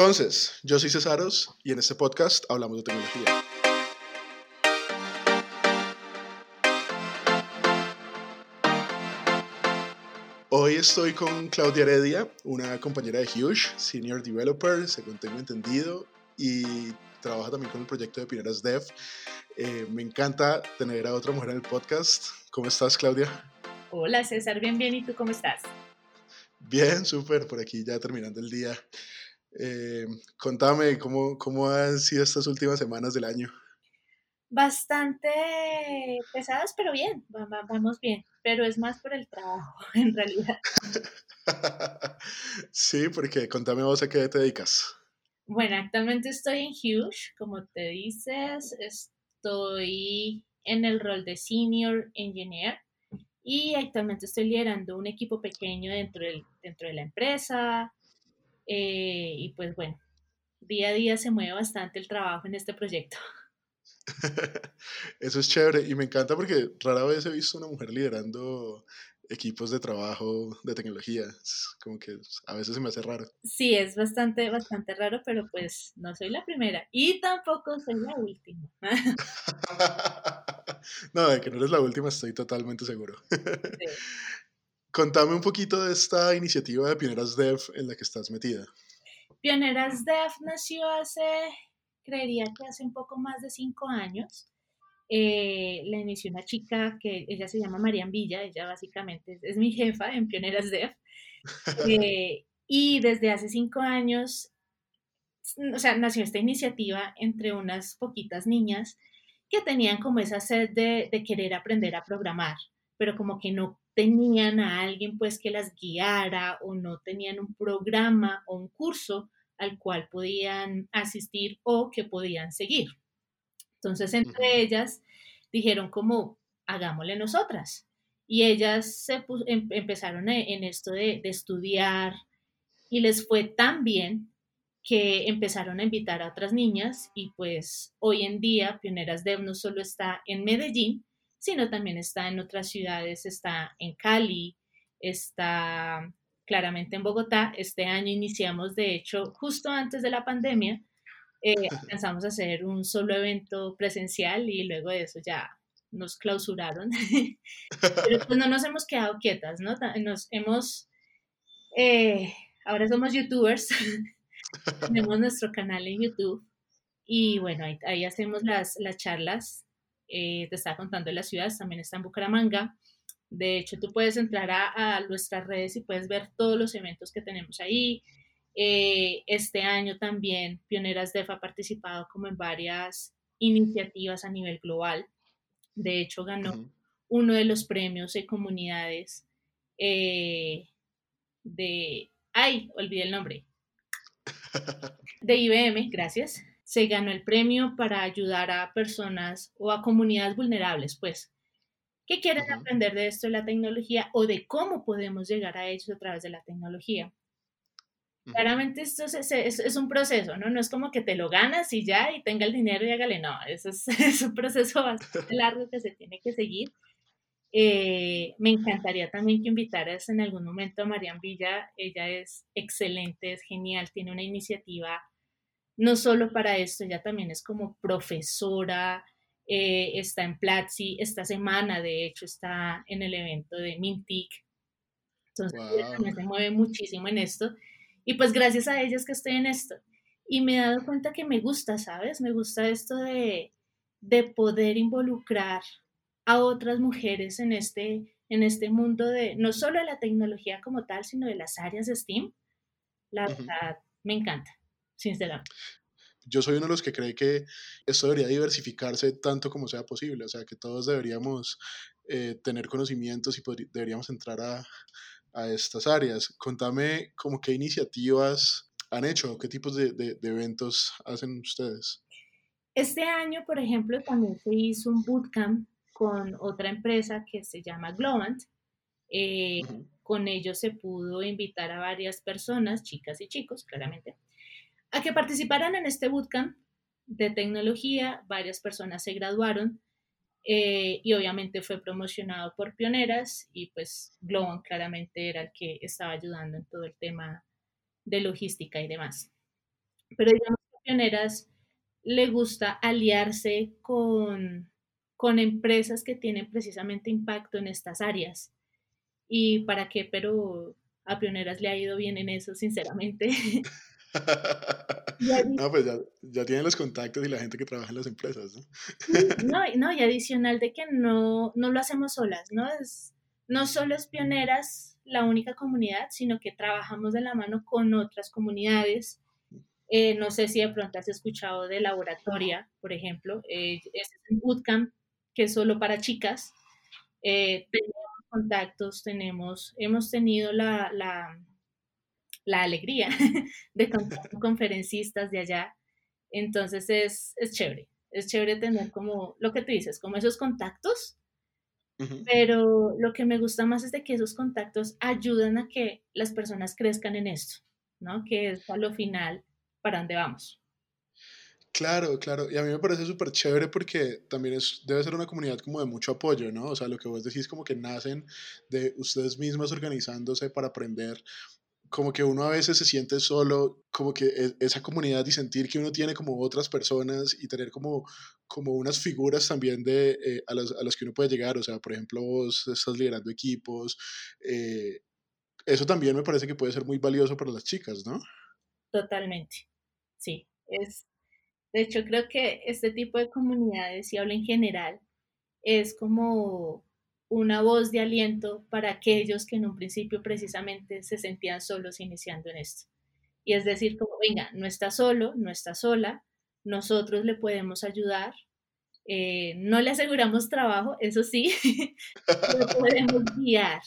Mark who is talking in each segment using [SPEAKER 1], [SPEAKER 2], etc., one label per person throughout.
[SPEAKER 1] Entonces, yo soy Cesaros y en este podcast hablamos de tecnología. Hoy estoy con Claudia Heredia, una compañera de Huge, Senior Developer, según tengo entendido, y trabaja también con el proyecto de Pioneras Dev. Eh, me encanta tener a otra mujer en el podcast. ¿Cómo estás, Claudia?
[SPEAKER 2] Hola, César, bien, bien. ¿Y tú cómo estás?
[SPEAKER 1] Bien, súper, por aquí ya terminando el día. Eh, contame, ¿cómo, ¿cómo han sido estas últimas semanas del año?
[SPEAKER 2] Bastante pesadas, pero bien, vamos bien, pero es más por el trabajo, en realidad.
[SPEAKER 1] sí, porque contame vos a qué te dedicas.
[SPEAKER 2] Bueno, actualmente estoy en Huge, como te dices, estoy en el rol de Senior Engineer y actualmente estoy liderando un equipo pequeño dentro, del, dentro de la empresa eh, y pues bueno, día a día se mueve bastante el trabajo en este proyecto.
[SPEAKER 1] Eso es chévere y me encanta porque rara vez he visto una mujer liderando equipos de trabajo de tecnología. como que a veces se me hace raro.
[SPEAKER 2] Sí, es bastante, bastante raro, pero pues no soy la primera y tampoco soy la última.
[SPEAKER 1] no, de que no eres la última estoy totalmente seguro. Contame un poquito de esta iniciativa de Pioneras Dev en la que estás metida.
[SPEAKER 2] Pioneras Dev nació hace creería que hace un poco más de cinco años. Eh, la inició una chica que ella se llama Marian Villa, ella básicamente es, mi jefa en Pioneras Dev. Eh, y desde hace cinco años, o sea, nació esta iniciativa entre unas poquitas niñas que tenían como esa sed de, de querer aprender a programar, pero como que no tenían a alguien pues que las guiara o no tenían un programa o un curso al cual podían asistir o que podían seguir. Entonces, entre ellas dijeron como, hagámosle nosotras. Y ellas se em, empezaron e, en esto de, de estudiar y les fue tan bien que empezaron a invitar a otras niñas y pues hoy en día Pioneras Dev no solo está en Medellín, sino también está en otras ciudades, está en Cali, está claramente en Bogotá. Este año iniciamos, de hecho, justo antes de la pandemia, eh, alcanzamos a hacer un solo evento presencial y luego de eso ya nos clausuraron. Pero pues no nos hemos quedado quietas, ¿no? Nos hemos, eh, ahora somos youtubers, tenemos nuestro canal en YouTube y bueno, ahí, hacemos las, las charlas. Eh, te estaba contando de las ciudades, también está en Bucaramanga. De hecho, tú puedes entrar a, nuestras redes y puedes ver todos los eventos que tenemos ahí. Eh, este año también Pioneras DEF ha participado como en varias iniciativas a nivel global. De hecho, ganó uno de los premios de comunidades eh, de... ¡Ay! Olvidé el nombre. De IBM, gracias. Se ganó el premio para ayudar a personas o a comunidades vulnerables, pues, ¿Qué quieren aprender de esto de la tecnología o de cómo podemos llegar a ellos a través de la tecnología? Claramente esto es, un proceso, ¿no? No es como que te lo ganas y ya, y tenga el dinero y hágale, no, eso es, un proceso bastante largo que se tiene que seguir. Eh, me encantaría también que invitaras en algún momento a Marian Villa, ella es excelente, es genial, tiene una iniciativa no solo para esto, ella también es como profesora, eh, está en Platzi, esta semana de hecho está en el evento de Mintic. Entonces wow. se mueve muchísimo en esto. Y pues gracias a ellas que estoy en esto. Y me he dado cuenta que me gusta, ¿sabes? Me gusta esto de, de poder involucrar a otras mujeres en este, en este mundo de no solo de la tecnología como tal, sino de las áreas de STEAM. La verdad, me encanta,
[SPEAKER 1] yo soy uno de los que cree que esto debería diversificarse tanto como sea posible, o sea, que todos deberíamos eh, tener conocimientos y deberíamos entrar a, a, estas áreas. Contame como qué iniciativas han hecho, qué tipos de, de, eventos hacen ustedes.
[SPEAKER 2] Este año, por ejemplo, también se hizo un bootcamp con otra empresa que se llama Globant. Eh, con ellos se pudo invitar a varias personas, chicas y chicos, claramente, a que participaran en este bootcamp de tecnología. Varias personas se graduaron eh, y obviamente fue promocionado por pioneras y pues Globon claramente era el que estaba ayudando en todo el tema de logística y demás. pero digamos que Pioneras le gusta aliarse con, con empresas que tienen precisamente impacto en estas áreas. ¿Y para qué? Pero a Pioneras le ha ido bien en eso, sinceramente.
[SPEAKER 1] no, pues ya, ya, tienen los contactos y la gente que trabaja en las empresas, ¿no?
[SPEAKER 2] no, no, y adicional de que no, no lo hacemos solas, ¿no? Es, no solo es Pioneras la única comunidad, sino que trabajamos de la mano con otras comunidades. Eh, no sé si de pronto has escuchado de Laboratoria, por ejemplo, eh, es un bootcamp que es solo para chicas. Eh, tenemos contactos, tenemos, hemos tenido la, la, la alegría de contar con conferencistas de allá. Entonces es, es chévere, es chévere tener como lo que tú dices, como esos contactos pero lo que me gusta más es de que esos contactos ayudan a que las personas crezcan en esto, ¿no? Que es a lo final para dónde vamos.
[SPEAKER 1] Claro, claro. Y a mí me parece súper chévere porque también es, debe ser una comunidad como de mucho apoyo, ¿no? O sea, lo que vos decís como que nacen de ustedes mismas organizándose para aprender como que uno a veces se siente solo, como que e, esa comunidad y sentir que uno tiene como otras personas y tener como, como unas figuras también de, eh, a, las, a, las, que uno puede llegar, o sea, por ejemplo, vos estás liderando equipos, eh, eso también me parece que puede ser muy valioso para las chicas, ¿no?
[SPEAKER 2] Totalmente, sí, es, de hecho creo que este tipo de comunidades, y hablo en general, es como una voz de aliento para aquellos que en un principio precisamente se sentían solos iniciando en esto. Y es decir, como, venga, no está solo, no está sola, nosotros le podemos ayudar, eh, no le aseguramos trabajo, eso sí, podemos guiar.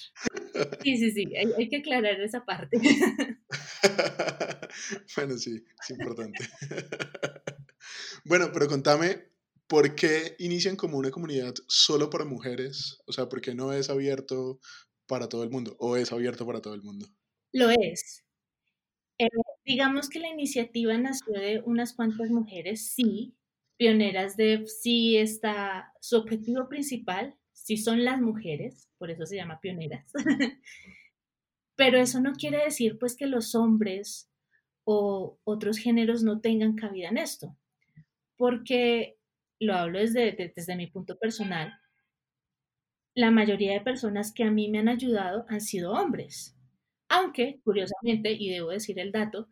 [SPEAKER 2] Sí, sí, sí, hay que aclarar esa parte.
[SPEAKER 1] bueno, sí, es importante. bueno, pero contame, ¿por qué inician como una comunidad solo para mujeres? O sea, ¿por qué no es abierto para todo el mundo? ¿O es abierto para todo el mundo?
[SPEAKER 2] Lo es. Eh, digamos que la iniciativa nació de unas cuantas mujeres, sí, pioneras de, sí está, su objetivo principal, sí son las mujeres, por eso se llama pioneras. Pero eso no quiere decir pues que los hombres o otros géneros no tengan cabida en esto, porque lo hablo desde, desde mi punto personal, la mayoría de personas que a mí me han ayudado han sido hombres. Aunque, curiosamente, y debo decir el dato,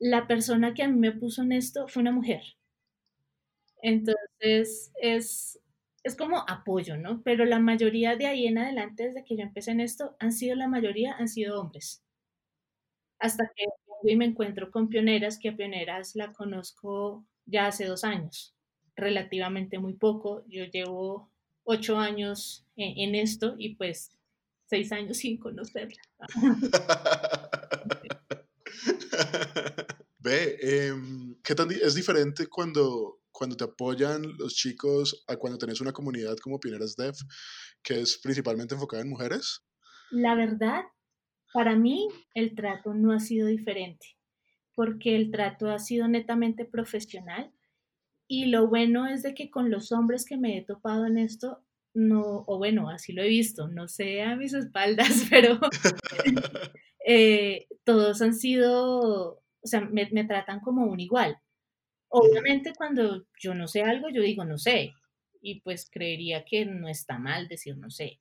[SPEAKER 2] la persona que a mí me puso en esto fue una mujer. Entonces, es, es como apoyo, ¿no? Pero la mayoría de ahí en adelante, desde que yo empecé en esto, han sido la mayoría, han sido hombres. Hasta que hoy me encuentro con pioneras, que a pioneras la conozco ya hace dos años relativamente muy poco. Yo llevo ocho años en, esto y pues seis años sin conocerla.
[SPEAKER 1] Ve, em, ¿qué tan es diferente cuando, cuando te apoyan los chicos a cuando tenés una comunidad como Pioneras Dev, que es principalmente enfocada en mujeres?
[SPEAKER 2] La verdad, para mí el trato no ha sido diferente, porque el trato ha sido netamente profesional y lo bueno es de que con los hombres que me he topado en esto, no, o bueno, así lo he visto, no sé a mis espaldas, pero eh, todos han sido, o sea, me, me, tratan como un igual. Obviamente cuando yo no sé algo, yo digo no sé, y pues creería que no está mal decir no sé.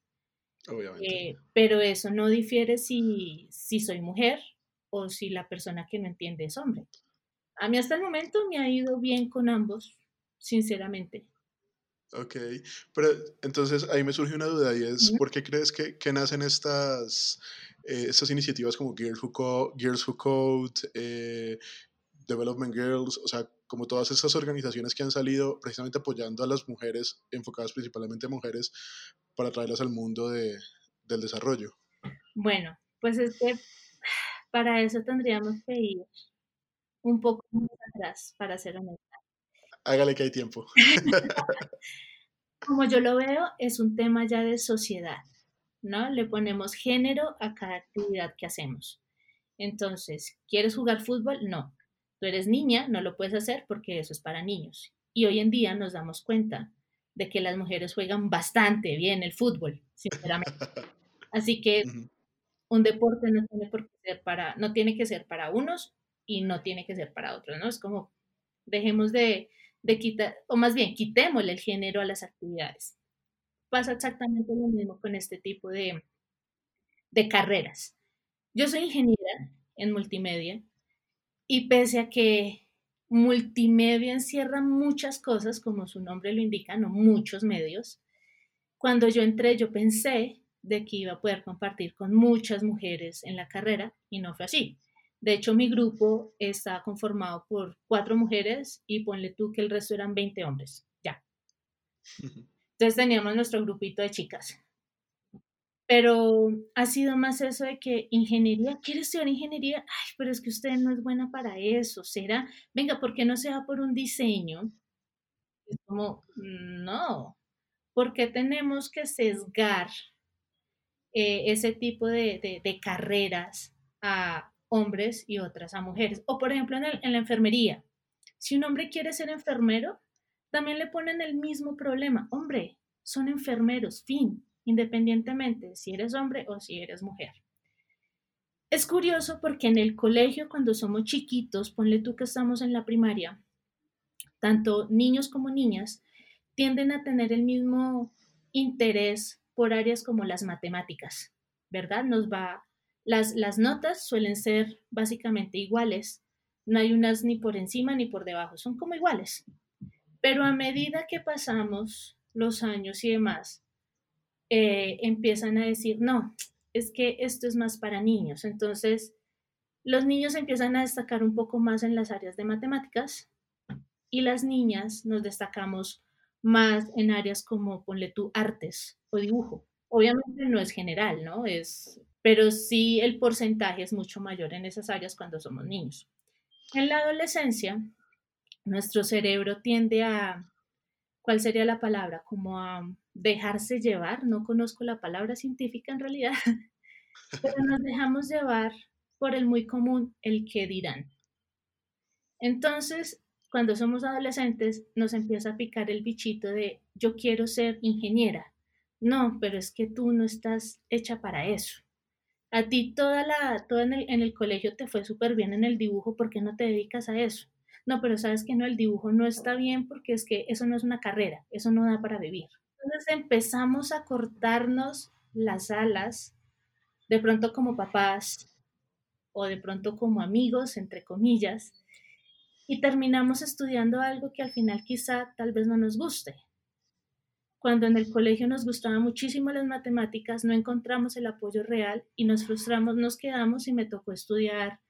[SPEAKER 2] Obviamente. Eh, pero eso no difiere si, si soy mujer o si la persona que no entiende es hombre. A mí hasta el momento me ha ido bien con ambos, sinceramente.
[SPEAKER 1] Ok, pero entonces ahí me surge una duda y es, ¿por qué crees que, que nacen estas, eh, estas iniciativas como Girls Who, Code, Girls Who Code eh, Development Girls, o sea, como todas estas organizaciones que han salido precisamente apoyando a las mujeres, enfocadas principalmente a mujeres, para traerlas al mundo de, del desarrollo?
[SPEAKER 2] Bueno, pues es que para eso tendríamos que ir un poco más atrás, para ser honesta.
[SPEAKER 1] Hágale que hay tiempo.
[SPEAKER 2] Como yo lo veo, es un tema ya de sociedad, ¿no? Le ponemos género a cada actividad que hacemos. Entonces, ¿quieres jugar fútbol? No. Tú eres niña, no lo puedes hacer porque eso es para niños. Y hoy en día nos damos cuenta de que las mujeres juegan bastante bien el fútbol, sinceramente. Así que un deporte no tiene por qué ser para, no tiene que ser para unos y no tiene que ser para otros, ¿no? Es como, dejemos de, de quitar, o más bien, quitémosle el género a las actividades. Pasa exactamente lo mismo con este tipo de, de carreras. Yo soy ingeniera en multimedia y pese a que multimedia encierra muchas cosas, como su nombre lo indica, no muchos medios, cuando yo entré yo pensé de que iba a poder compartir con muchas mujeres en la carrera y no fue así. De hecho, mi grupo está conformado por cuatro mujeres y ponle tú que el resto eran 20 hombres, ya. Entonces teníamos nuestro grupito de chicas. Pero ha sido más eso de que ingeniería, ¿quiere estudiar ingeniería? Ay, pero es que usted no es buena para eso, ¿será? Venga, ¿por qué no se va por un diseño? Es como, no, porque tenemos que sesgar eh, ese tipo de, de, carreras a hombres y otras a mujeres? O por ejemplo en, la enfermería, si un hombre quiere ser enfermero, también le ponen el mismo problema. Hombre, son enfermeros, fin independientemente si eres hombre o si eres mujer. Es curioso porque en el colegio, cuando somos chiquitos, ponle tú que estamos en la primaria, tanto niños como niñas tienden a tener el mismo interés por áreas como las matemáticas, ¿verdad? Nos va, las, las notas suelen ser básicamente iguales, no hay unas ni por encima ni por debajo, son como iguales. Pero a medida que pasamos los años y demás, eh, empiezan a decir, no, es que esto es más para niños. Entonces, los niños empiezan a destacar un poco más en las áreas de matemáticas y las niñas nos destacamos más en áreas como, ponle tú, artes o dibujo. Obviamente no es general, ¿no? Es, pero sí el porcentaje es mucho mayor en esas áreas cuando somos niños. En la adolescencia, nuestro cerebro tiende a, ¿cuál sería la palabra? Como a dejarse llevar, no conozco la palabra científica en realidad, pero nos dejamos llevar por el muy común, el que dirán. Entonces, cuando somos adolescentes, nos empieza a picar el bichito de yo quiero ser ingeniera. No, pero es que tú no estás hecha para eso. A ti toda la, todo en el, en el colegio te fue súper bien en el dibujo, ¿por qué no te dedicas a eso? No, pero sabes que no, el dibujo no está bien porque es que eso no es una carrera, eso no da para vivir. Entonces empezamos a cortarnos las alas, de pronto como papás o de pronto como amigos, entre comillas, y terminamos estudiando algo que al final quizá tal vez no nos guste. Cuando en el colegio nos gustaban muchísimo las matemáticas, no encontramos el apoyo real y nos frustramos, nos quedamos y me tocó estudiar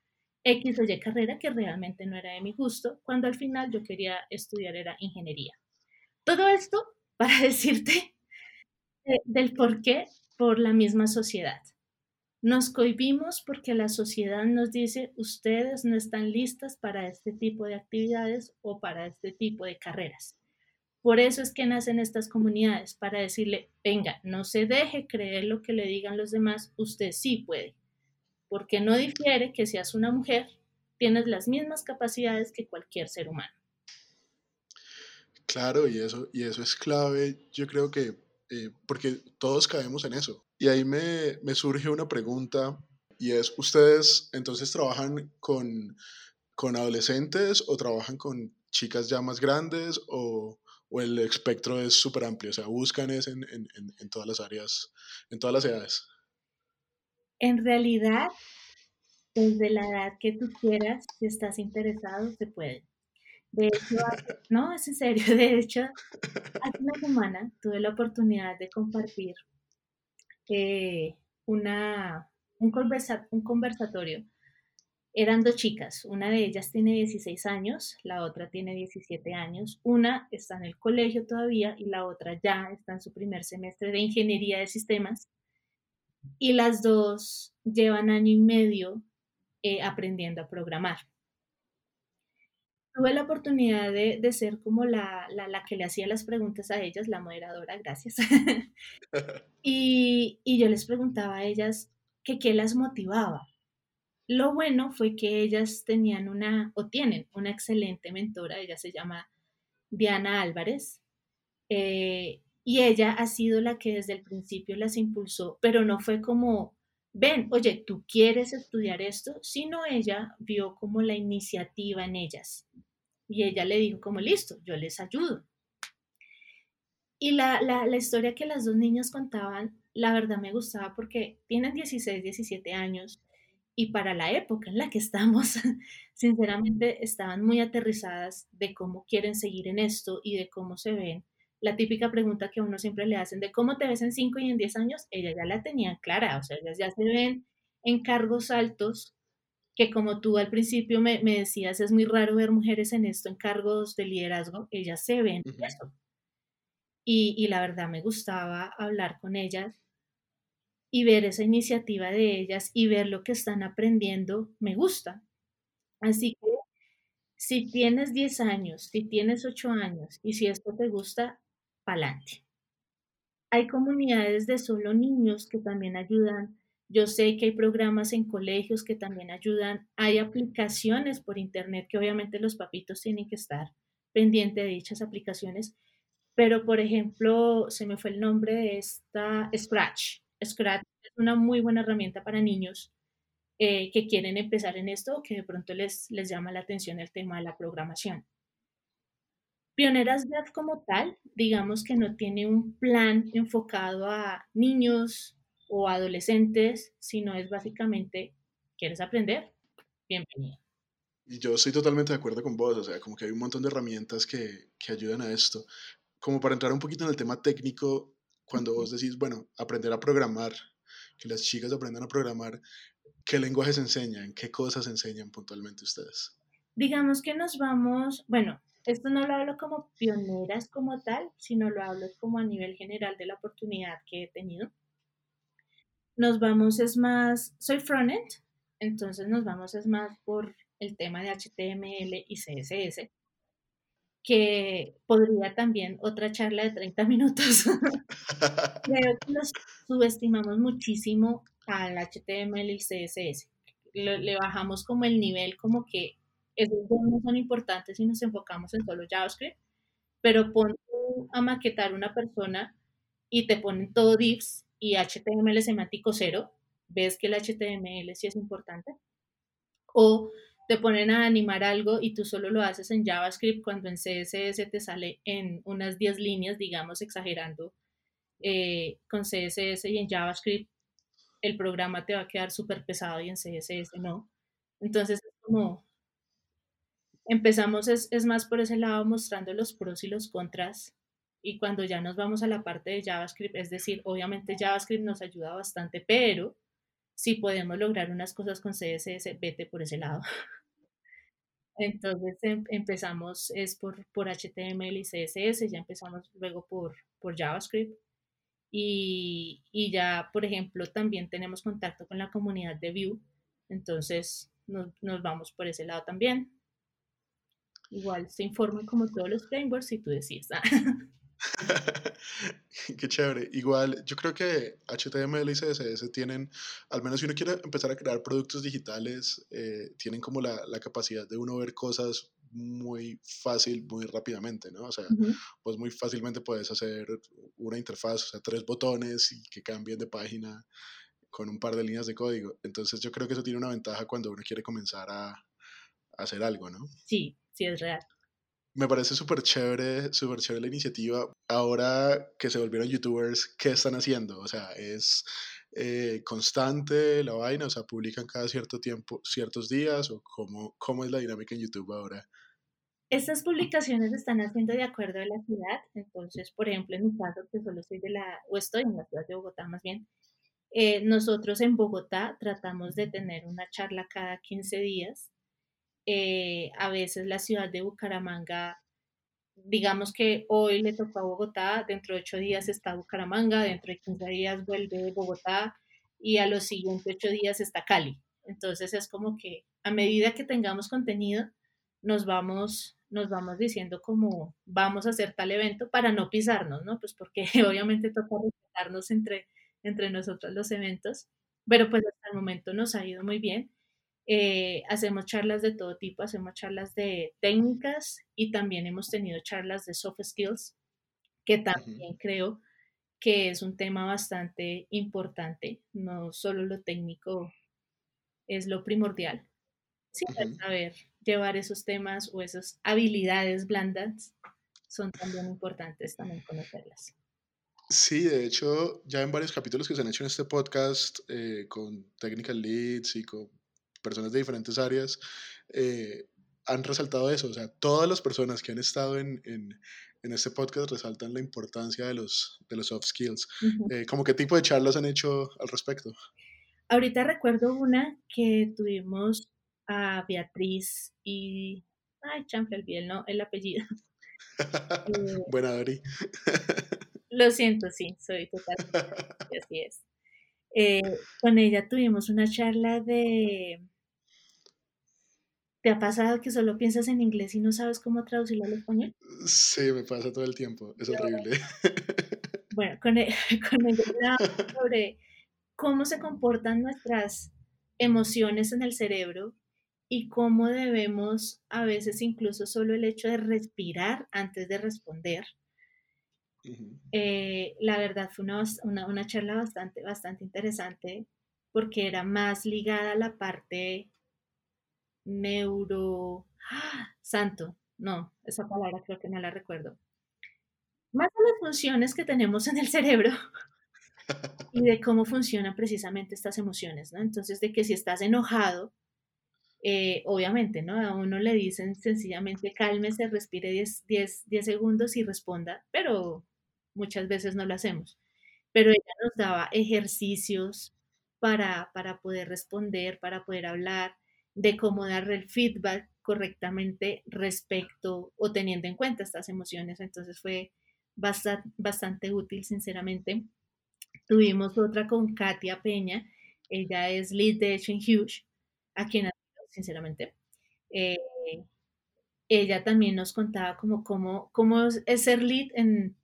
[SPEAKER 2] X o Y carrera que realmente no era de mi gusto, cuando al final yo quería estudiar era ingeniería. Todo esto para decirte del por qué, por la misma sociedad. Nos cohibimos porque la sociedad nos dice, ustedes no están listas para este tipo de actividades o para este tipo de carreras. Por eso es que nacen estas comunidades, para decirle, venga, no se deje creer lo que le digan los demás, usted sí puede, porque no difiere que seas una mujer, tienes las mismas capacidades que cualquier ser humano.
[SPEAKER 1] Claro, y eso, y eso es clave, yo creo que, eh, porque todos caemos en eso. Y ahí me, me, surge una pregunta, y es, ¿ustedes entonces trabajan con, con adolescentes o trabajan con chicas ya más grandes o, o el espectro es súper amplio? O sea, buscan es en, en, en, todas las áreas, en todas las edades.
[SPEAKER 2] En realidad, desde la edad que tú quieras, si estás interesado, se puede. De hecho, no, es en serio, de hecho, hace una semana tuve la oportunidad de compartir eh, una, un, conversa, un conversatorio. Eran dos chicas, una de ellas tiene 16 años, la otra tiene 17 años, una está en el colegio todavía y la otra ya está en su primer semestre de ingeniería de sistemas y las dos llevan año y medio eh, aprendiendo a programar tuve la oportunidad de, de ser como la, la, la, que le hacía las preguntas a ellas, la moderadora, gracias. y, y, yo les preguntaba a ellas que qué las motivaba. Lo bueno fue que ellas tenían una, o tienen una excelente mentora, ella se llama Diana Álvarez, eh, y ella ha sido la que desde el principio las impulsó, pero no fue como ven, oye, ¿tú quieres estudiar esto? Sino ella vio como la iniciativa en ellas. Y ella le dijo como, listo, yo les ayudo. Y la, la, historia que las dos niñas contaban, la verdad me gustaba porque tienen 16, 17 años y para la época en la que estamos, sinceramente estaban muy aterrizadas de cómo quieren seguir en esto y de cómo se ven. La típica pregunta que a uno siempre le hacen de cómo te ves en 5 y en 10 años, ellas ya la tenían clara, o sea, ellas ya se ven en cargos altos, que como tú al principio me, me decías, es muy raro ver mujeres en esto, en cargos de liderazgo, ellas se ven en eso. Y, y la verdad me gustaba hablar con ellas y ver esa iniciativa de ellas y ver lo que están aprendiendo, me gusta. Así que si tienes 10 años, si tienes 8 años y si esto te gusta, pa'lante. Hay comunidades de solo niños que también ayudan. Yo sé que hay programas en colegios que también ayudan. Hay aplicaciones por internet que obviamente los papitos tienen que estar pendientes de dichas aplicaciones. Pero, por ejemplo, se me fue el nombre de esta Scratch. Scratch es una muy buena herramienta para niños eh, que quieren empezar en esto o que de pronto les, les llama la atención el tema de la programación. Pioneras Dev como tal, digamos que no tiene un plan enfocado a niños o adolescentes, sino es básicamente, ¿quieres aprender? Bienvenido.
[SPEAKER 1] Y yo estoy totalmente de acuerdo con vos, o sea, como que hay un montón de herramientas que, que ayudan a esto. Como para entrar un poquito en el tema técnico, cuando vos decís, bueno, aprender a programar, que las chicas aprendan a programar, ¿qué lenguajes enseñan? ¿Qué cosas enseñan puntualmente ustedes?
[SPEAKER 2] Digamos que nos vamos, bueno, esto no lo hablo como pioneras como tal, sino lo hablo como a nivel general de la oportunidad que he tenido. Nos vamos es más, soy frontend, entonces nos vamos es más por el tema de HTML y CSS que podría también otra charla de 30 minutos. Creo que subestimamos muchísimo al HTML y CSS. Le, le, bajamos como el nivel, como que esos dos no son importantes si nos enfocamos en solo JavaScript, pero pon a maquetar una persona y te ponen todo divs y HTML semántico cero, ves que el HTML sí es importante. O te ponen a animar algo y tú solo lo haces en JavaScript cuando en CSS te sale en unas 10 líneas, digamos, exagerando, eh, con CSS y en JavaScript el programa te va a quedar súper pesado y en CSS no. Entonces es como, empezamos es, es más por ese lado mostrando los pros y los contras y cuando ya nos vamos a la parte de JavaScript, es decir, obviamente JavaScript nos ayuda bastante, pero si podemos lograr unas cosas con CSS, vete por ese lado. Entonces em, empezamos es por, por HTML y CSS, ya empezamos luego por, por JavaScript. Y, y, ya, por ejemplo, también tenemos contacto con la comunidad de Vue, entonces nos, nos vamos por ese lado también. Igual se informan como todos los frameworks si tú decís.
[SPEAKER 1] Qué chévere. Igual, yo creo que HTML y CSS tienen, al menos si uno quiere empezar a crear productos digitales, eh, tienen como la, la, capacidad de uno ver cosas muy fácil, muy rápidamente, ¿no? O sea, uh -huh. pues muy fácilmente puedes hacer una interfaz, o sea, tres botones y que cambien de página con un par de líneas de código. Entonces yo creo que eso tiene una ventaja cuando uno quiere comenzar a, a hacer algo, ¿no?
[SPEAKER 2] Sí, sí, es real
[SPEAKER 1] me parece súper chévere, súper chévere la iniciativa. Ahora que se volvieron youtubers, ¿qué están haciendo? O sea, ¿es eh, constante la vaina? O sea, ¿publican cada cierto tiempo, ciertos días? ¿O cómo, cómo es la dinámica en YouTube ahora?
[SPEAKER 2] Estas publicaciones se están haciendo de acuerdo a la ciudad. Entonces, por ejemplo, en mi caso, que solo soy de la, o estoy en la ciudad de Bogotá más bien, eh, nosotros en Bogotá tratamos de tener una charla cada 15 días eh, a veces la ciudad de Bucaramanga, digamos que hoy le tocó a Bogotá, dentro de ocho días está Bucaramanga, dentro de 15 días vuelve Bogotá y a los siguientes ocho días está Cali. Entonces es como que a medida que tengamos contenido, nos vamos, nos vamos diciendo como vamos a hacer tal evento para no pisarnos, ¿no? Pues porque obviamente toca respetarnos entre, entre nosotros los eventos, pero pues hasta el momento nos ha ido muy bien eh, hacemos charlas de todo tipo, hacemos charlas de técnicas y también hemos tenido charlas de soft skills, que también uh -huh. creo que es un tema bastante importante, no solo lo técnico es lo primordial, sino saber llevar esos temas o esas habilidades blandas son también importantes también conocerlas.
[SPEAKER 1] Sí, de hecho, ya en varios capítulos que se han hecho en este podcast eh, con technical leads y con personas de diferentes áreas, eh, han resaltado eso. O sea, todas las personas que han estado en, en, en este podcast resaltan la importancia de los, de los soft skills. Eh, ¿Cómo qué tipo de charlas han hecho al respecto?
[SPEAKER 2] Ahorita recuerdo una que tuvimos a Beatriz y... Ay, chanfle, olvidé el, no, el apellido.
[SPEAKER 1] Eh, Buena, Dori.
[SPEAKER 2] lo siento, sí, soy totalmente así es. Eh, con ella tuvimos una charla de... ¿Te ha pasado que solo piensas en inglés y no sabes cómo traducirlo al español?
[SPEAKER 1] Sí, me pasa todo el tiempo, es horrible.
[SPEAKER 2] Bueno, con, e, con ella sobre cómo se comportan nuestras emociones en el cerebro y cómo debemos a veces incluso solo el hecho de respirar antes de responder. Eh, la verdad fue una, una, charla bastante, bastante interesante porque era más ligada a la parte neuro... ¡Ah! Santo, no, esa palabra creo que no la recuerdo. Más a las funciones que tenemos en el cerebro y de cómo funcionan precisamente estas emociones, ¿no? Entonces, de que si estás enojado, eh, obviamente, ¿no? A uno le dicen sencillamente cálmese, respire 10, 10, 10 segundos y responda, pero muchas veces no lo hacemos. Pero ella nos daba ejercicios para, para poder responder, para poder hablar, de cómo dar el feedback correctamente respecto o teniendo en cuenta estas emociones. Entonces fue bastante, bastante útil, sinceramente. Tuvimos otra con Katia Peña, ella es lead de en Huge, a quien sinceramente. Eh, ella también nos contaba como cómo, cómo es ser lead en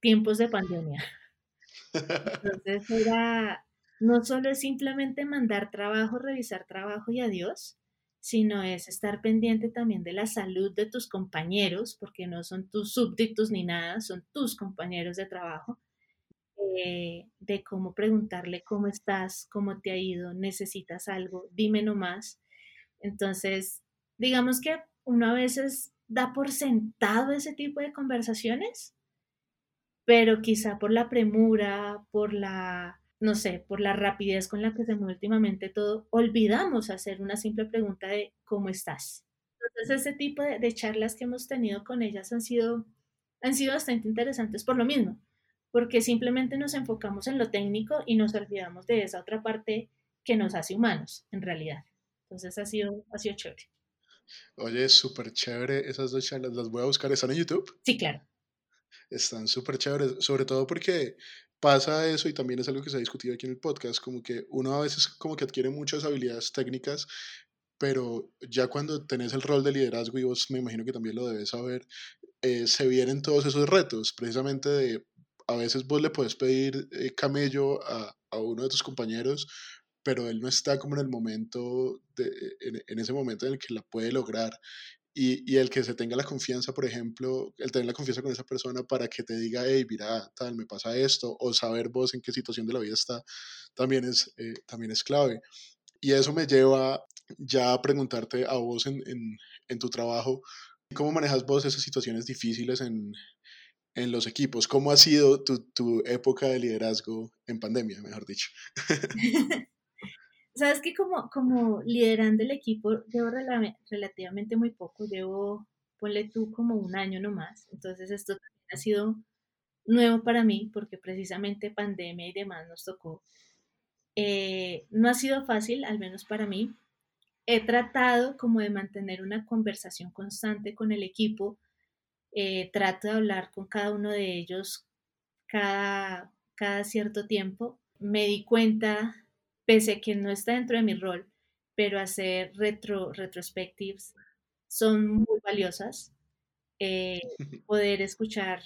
[SPEAKER 2] tiempos de pandemia. Entonces era, no solo es simplemente mandar trabajo, revisar trabajo y adiós, sino es estar pendiente también de la salud de tus compañeros, porque no son tus súbditos ni nada, son tus compañeros de trabajo, eh, de cómo preguntarle cómo estás, cómo te ha ido, necesitas algo, dime nomás, entonces, digamos que uno a veces da por sentado ese tipo de conversaciones, pero quizá por la premura, por la, no sé, por la rapidez con la que se mueve últimamente todo, olvidamos hacer una simple pregunta de ¿cómo estás? Entonces, ese tipo de, de charlas que hemos tenido con ellas han sido, han sido bastante interesantes por lo mismo, porque simplemente nos enfocamos en lo técnico y nos olvidamos de esa otra parte que nos hace humanos, en realidad. Entonces ha sido, ha sido chévere.
[SPEAKER 1] Oye, súper chévere esas dos charlas. Las voy a buscar. ¿Están en YouTube?
[SPEAKER 2] Sí, claro.
[SPEAKER 1] Están súper chéveres, sobre todo porque pasa eso y también es algo que se ha discutido aquí en el podcast, como que uno a veces como que adquiere muchas habilidades técnicas, pero ya cuando tenés el rol de liderazgo, y vos me imagino que también lo debes saber, eh, se vienen todos esos retos, precisamente de a veces vos le puedes pedir eh, camello a, a, uno de tus compañeros, pero él no está como en el momento, de, en, ese momento en el que la puede lograr. Y, y, el que se tenga la confianza, por ejemplo, el tener la confianza con esa persona para que te diga, hey, mira, tal, me pasa esto, o saber vos en qué situación de la vida está, también es, eh, también es clave. Y eso me lleva ya a preguntarte a vos en, en, en tu trabajo, ¿cómo manejas vos esas situaciones difíciles en, en los equipos? ¿Cómo ha sido tu, tu época de liderazgo en pandemia, mejor dicho?
[SPEAKER 2] Sabes que como, como liderando el equipo llevo relativamente muy poco, llevo, ponle tú como un año nomás, entonces esto también ha sido nuevo para mí porque precisamente pandemia y demás nos tocó. Eh, no ha sido fácil, al menos para mí. He tratado como de mantener una conversación constante con el equipo, eh, trato de hablar con cada uno de ellos cada, cada cierto tiempo. Me di cuenta pese a que no está dentro de mi rol, pero hacer retro, retrospectives son muy valiosas. Eh, poder escuchar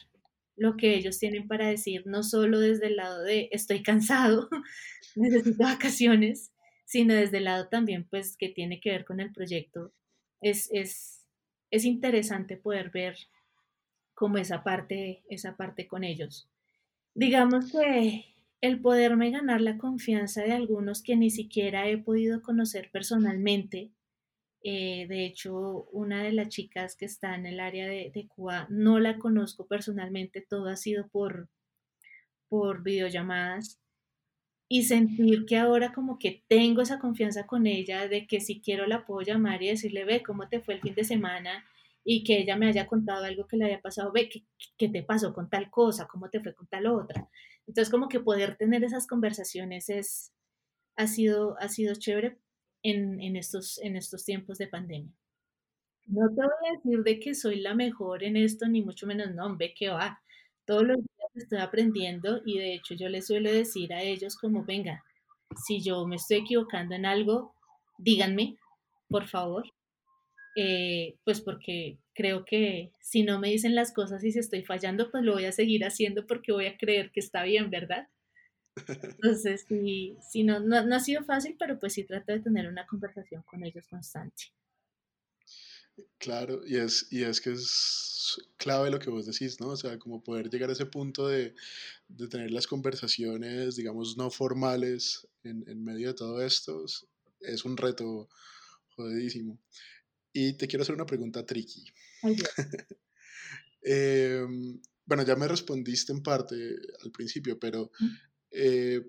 [SPEAKER 2] lo que ellos tienen para decir, no solo desde el lado de estoy cansado, necesito vacaciones, sino desde el lado también, pues, que tiene que ver con el proyecto. Es, es, es interesante poder ver como esa parte, esa parte con ellos. Digamos que el poderme ganar la confianza de algunos que ni siquiera he podido conocer personalmente. Eh, de hecho, una de las chicas que está en el área de, de Cuba no la conozco personalmente, todo ha sido por, por videollamadas y sentir que ahora como que tengo esa confianza con ella de que si quiero la puedo llamar y decirle, ve, ¿cómo te fue el fin de semana? Y que ella me haya contado algo que le haya pasado, ve, ¿qué, qué te pasó con tal cosa? ¿Cómo te fue con tal otra? Entonces como que poder tener esas conversaciones es, ha, sido, ha sido chévere en, en, estos, en estos tiempos de pandemia. No te voy a decir de que soy la mejor en esto, ni mucho menos, no, ve que va. Todos los días estoy aprendiendo y de hecho yo les suelo decir a ellos como, venga, si yo me estoy equivocando en algo, díganme, por favor, eh, pues porque creo que si no me dicen las cosas y si estoy fallando, pues lo voy a seguir haciendo porque voy a creer que está bien, ¿verdad? Entonces, sí, sí no, no, no ha sido fácil, pero pues sí trato de tener una conversación con ellos constante.
[SPEAKER 1] Claro, y es, y es que es clave lo que vos decís, ¿no? O sea, como poder llegar a ese punto de, de tener las conversaciones, digamos, no formales en, en medio de todo esto, es, es un reto jodidísimo. Y te quiero hacer una pregunta tricky. Eh, bueno, ya me respondiste en parte al principio, pero eh,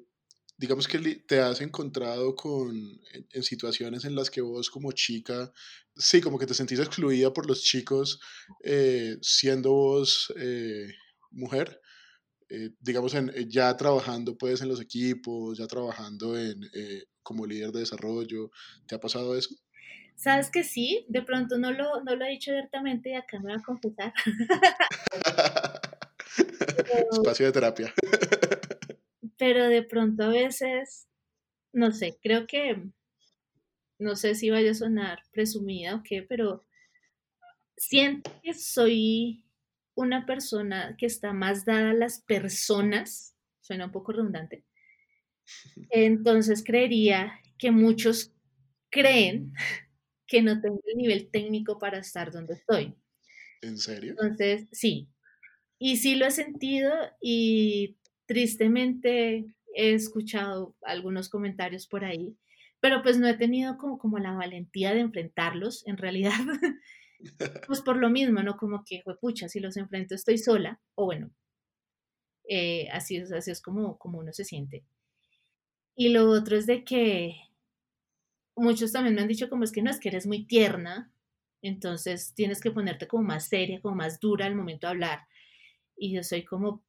[SPEAKER 1] digamos que te has encontrado con, en, en situaciones en las que vos como chica, sí, como que te sentís excluida por los chicos eh, siendo vos eh, mujer, digamos, en, ya trabajando pues en los equipos, ya trabajando en, como líder de desarrollo, ¿te ha pasado eso?
[SPEAKER 2] ¿Sabes que sí? De pronto no lo, no lo he dicho abiertamente y acá me va a confesar, pero,
[SPEAKER 1] Espacio de terapia.
[SPEAKER 2] pero de pronto a veces, no sé, creo que, no sé si vaya a sonar presumida o qué, pero siento que soy una persona que está más dada a las personas, suena un poco redundante, entonces creería que muchos creen que no tengo el nivel técnico para estar donde estoy.
[SPEAKER 1] ¿En serio?
[SPEAKER 2] Entonces, sí, y sí lo he sentido y tristemente he escuchado algunos comentarios por ahí, pero pues no he tenido como, como la valentía de enfrentarlos en realidad, pues por lo mismo, ¿no? Como que, pucha, si los enfrento estoy sola, o bueno, eh, así, es, así es como, como uno se siente. Y lo otro es de que muchos también me han dicho como es que no, es que eres muy tierna, entonces tienes que ponerte como más seria, como más dura al momento de hablar. Y yo soy como,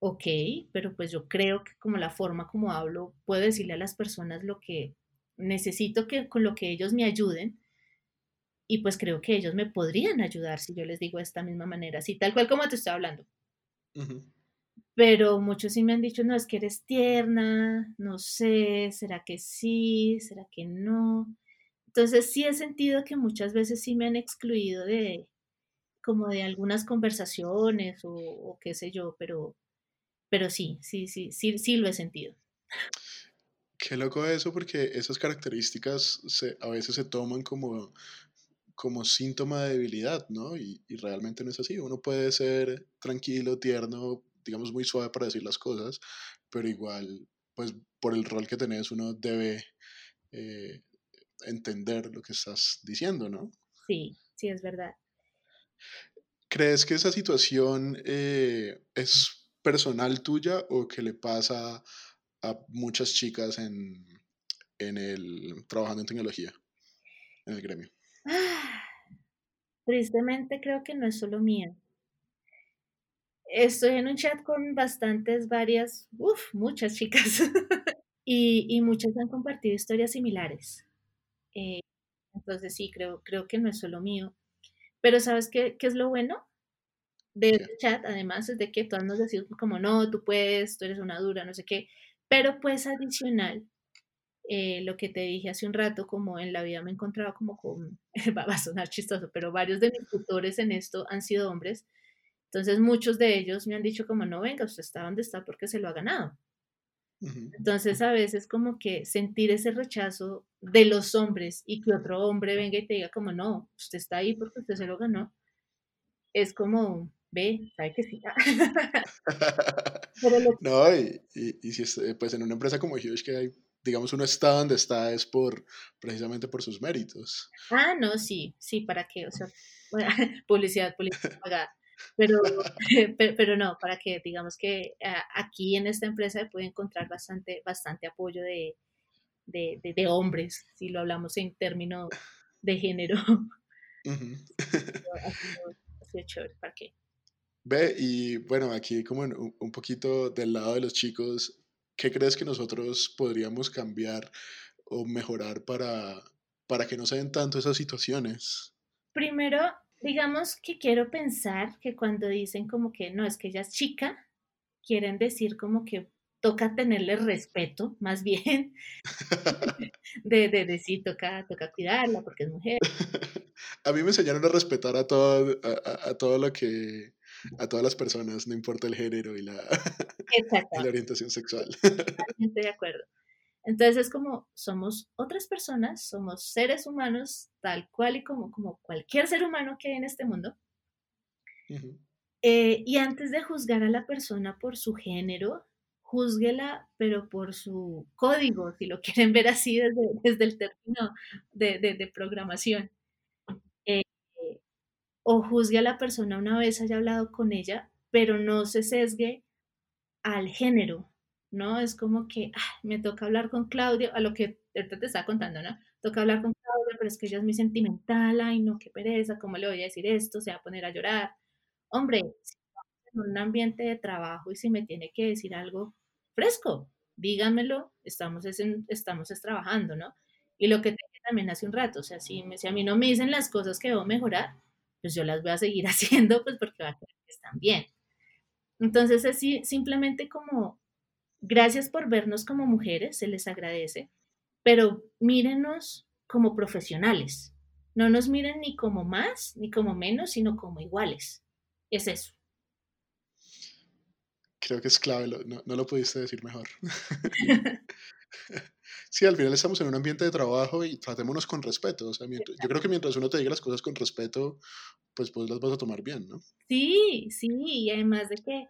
[SPEAKER 2] ok, pero pues yo creo que como la forma como hablo, puedo decirle a las personas lo que necesito que con lo que ellos me ayuden. Y pues creo que ellos me podrían ayudar si yo les digo de esta misma manera, así tal cual como te estoy hablando. Pero muchos sí me han dicho, no, es que eres tierna, no sé, ¿será que sí? ¿Será que no? Entonces sí he sentido que muchas veces sí me han excluido de como de algunas conversaciones o, qué sé yo, pero, pero sí, sí, sí, sí, sí lo he sentido.
[SPEAKER 1] Qué loco eso, porque esas características se, a veces se toman como, como síntoma de debilidad, ¿no? Y, y realmente no es así. Uno puede ser tranquilo, tierno, digamos muy suave para decir las cosas, pero igual, pues por el rol que tenés, uno debe eh, entender lo que estás diciendo, ¿no?
[SPEAKER 2] Sí, sí, es verdad.
[SPEAKER 1] ¿Crees que esa situación eh, es personal tuya o que le pasa a muchas chicas en, en el trabajando en tecnología, en el gremio?
[SPEAKER 2] Ah, tristemente creo que no es solo mía. Estoy en un chat con bastantes, varias, uff, muchas chicas. y, y muchas han compartido historias similares. Eh, entonces sí, creo, creo que no es solo mío. Pero ¿sabes qué, qué es lo bueno? de este chat, además, es de que todas nos decimos como, no, tú puedes, tú eres una dura, no sé qué, pero pues adicional, eh, lo que te dije hace un rato, como en la vida me he encontrado como con, va a sonar chistoso, pero varios de mis tutores en esto han sido hombres, entonces muchos de ellos me han dicho como, no, venga, usted está donde está porque se lo ha ganado. Entonces a veces como que sentir ese rechazo de los hombres y que otro hombre venga y te diga como, no, usted está ahí porque usted se lo ganó, es como, ve, sabe que sí.
[SPEAKER 1] no, y, y, si es, pues en una empresa como Huge que hay, digamos, uno está donde está es por, precisamente por sus méritos.
[SPEAKER 2] Ah, no, sí, sí, ¿para qué? O sea, publicidad, publicidad pagada. Pero, pero, no, para que digamos que ah, aquí en esta empresa puede encontrar bastante, bastante apoyo de, de, de, hombres, si lo hablamos en términos de género. ¿para qué?
[SPEAKER 1] Ve, y bueno, aquí como un, un poquito del lado de los chicos, ¿qué crees que nosotros podríamos cambiar o mejorar para, para que no se den tanto esas situaciones?
[SPEAKER 2] Primero, digamos que quiero pensar que cuando dicen como que no, es que ella es chica, quieren decir como que toca tenerle respeto, más bien, de, de, de sí, toca, toca cuidarla porque es mujer.
[SPEAKER 1] A mí me enseñaron a respetar a todo, a, a todo lo que, a todas las personas, no importa el género y la, y la orientación sexual.
[SPEAKER 2] Totalmente de acuerdo. Entonces es como somos otras personas, somos seres humanos tal cual y como, como cualquier ser humano que hay en este mundo. Eh, y antes de juzgar a la persona por su género, júzguela, pero por su código, si lo quieren ver así desde, desde el término de, de, de programación. Eh, o juzgue a la persona una vez haya hablado con ella, pero no se sesgue al género, ¿no? Es como que me toca hablar con Claudia, a lo que ahorita te estaba contando, ¿no? Toca hablar con Claudia, pero es que ella es muy sentimental, ay, no, qué pereza, ¿cómo le voy a decir esto? Se va a poner a llorar. Hombre, si en un ambiente de trabajo y si me tiene que decir algo fresco, dígamelo, estamos, estamos trabajando, ¿no? Y lo que también hace un rato, o sea, si, si a mí no me dicen las cosas que debo mejorar, pues yo las voy a seguir haciendo, pues porque va a están bien. Entonces, así, simplemente como Gracias por vernos como mujeres, se les agradece, pero mírenos como profesionales. No nos miren ni como más ni como menos, sino como iguales. Es eso.
[SPEAKER 1] Creo que es clave, no, lo pudiste decir mejor. sí, al final estamos en un ambiente de trabajo y tratémonos con respeto. yo creo que mientras uno te diga las cosas con respeto, pues, pues las vas a tomar bien, ¿no?
[SPEAKER 2] Sí, sí, y además de que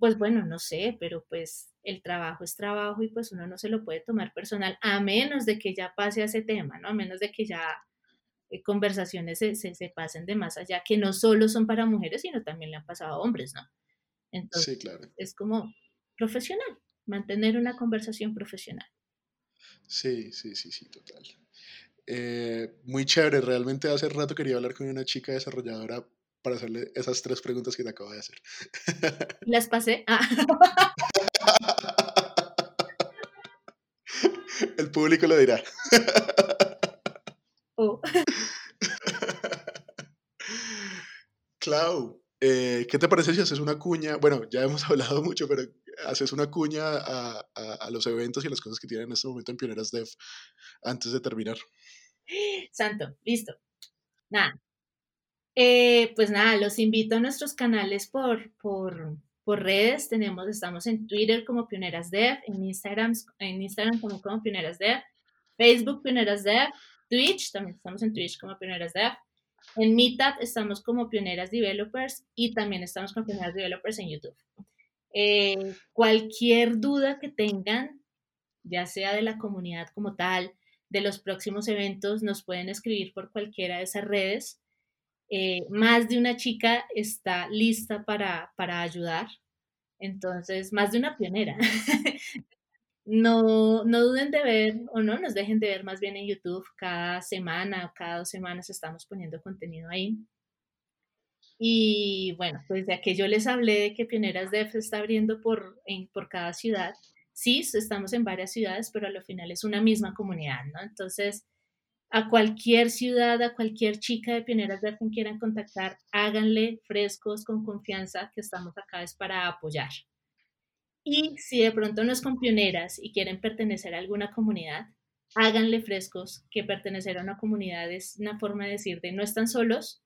[SPEAKER 2] pues bueno, no sé, pero pues el trabajo es trabajo y pues uno no se lo puede tomar personal, a menos de que ya pase a ese tema, ¿no? A menos de que ya eh, conversaciones se, se, pasen de más allá, que no solo son para mujeres, sino también le han pasado a hombres, ¿no? Entonces, sí, claro. es como profesional, mantener una conversación profesional.
[SPEAKER 1] Sí, sí, sí, sí, total. Eh, muy chévere, realmente hace rato quería hablar con una chica desarrolladora para hacerle esas tres preguntas que te acabo de hacer.
[SPEAKER 2] Las pasé. Ah.
[SPEAKER 1] El público lo dirá. Oh. Clau, eh, ¿qué te parece si haces una cuña? Bueno, ya hemos hablado mucho, pero haces una cuña a, a, los eventos y las cosas que tienen en este momento en Pioneras Dev antes de terminar.
[SPEAKER 2] Santo, listo. Nada, eh, pues nada, los invito a nuestros canales por, por, por, redes. Tenemos, estamos en Twitter como Pioneras Dev, en Instagram, en Instagram como, Pioneras Dev, Facebook Pioneras Dev, Twitch, también estamos en Twitch como Pioneras Dev. En Meetup estamos como Pioneras Developers y también estamos como Pioneras Developers en YouTube. Eh, cualquier duda que tengan, ya sea de la comunidad como tal, de los próximos eventos, nos pueden escribir por cualquiera de esas redes. Eh, más de una chica está lista para, para ayudar. Entonces, más de una pionera. no, no duden de ver o no nos dejen de ver más bien en YouTube cada semana o cada dos semanas estamos poniendo contenido ahí. Y bueno, pues ya que yo les hablé de que Pioneras Def está abriendo por, en, por cada ciudad, sí, estamos en varias ciudades, pero al final es una misma comunidad, ¿no? Entonces, a cualquier ciudad, a cualquier chica de Pioneras de quien quieran contactar, háganle frescos con confianza que estamos acá es para apoyar. Y si de pronto no es con pioneras y quieren pertenecer a alguna comunidad, háganle frescos que pertenecer a una comunidad es una forma de decir de no están solos.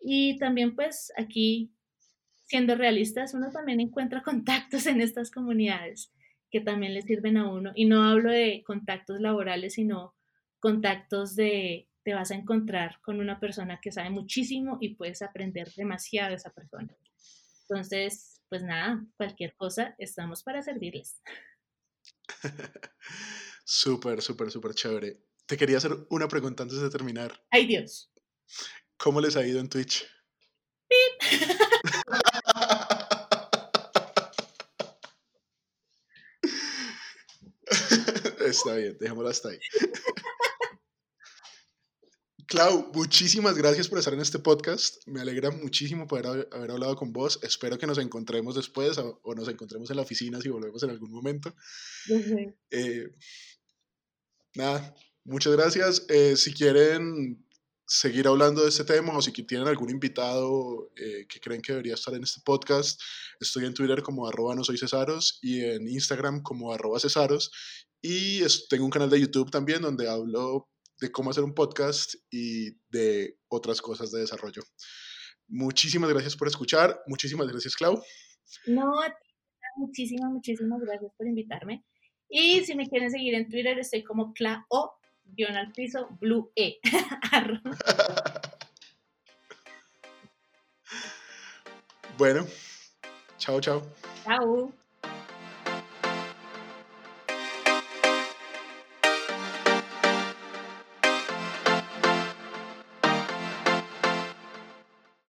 [SPEAKER 2] Y también pues aquí, siendo realistas, uno también encuentra contactos en estas comunidades que también le sirven a uno. Y no hablo de contactos laborales, sino contactos de te vas a encontrar con una persona que sabe muchísimo y puedes aprender demasiado de esa persona. Entonces, pues nada, cualquier cosa, estamos para servirles.
[SPEAKER 1] súper, súper, súper chévere. Te quería hacer una pregunta antes de terminar.
[SPEAKER 2] Ay Dios.
[SPEAKER 1] ¿Cómo les ha ido en Twitch? Está bien, dejémoslo hasta ahí. Clau, muchísimas gracias por estar en este podcast. Me alegra muchísimo poder haber, hablado con vos. Espero que nos encontremos después o, nos encontremos en la oficina si volvemos en algún momento. Eh, nada, muchas gracias. Eh, si quieren seguir hablando de este tema o si tienen algún invitado eh, que creen que debería estar en este podcast, estoy en Twitter como arroba no soy cesaros y en Instagram como arroba cesaros y tengo un canal de YouTube también donde hablo de cómo hacer un podcast y de otras cosas de desarrollo. Muchísimas gracias por escuchar. Muchísimas gracias, Clau.
[SPEAKER 2] No, muchísimas, muchísimas gracias por invitarme. Y si me quieren seguir en Twitter, estoy como Clau guion al piso, Blue E.
[SPEAKER 1] bueno, chao, chao.
[SPEAKER 2] Chao.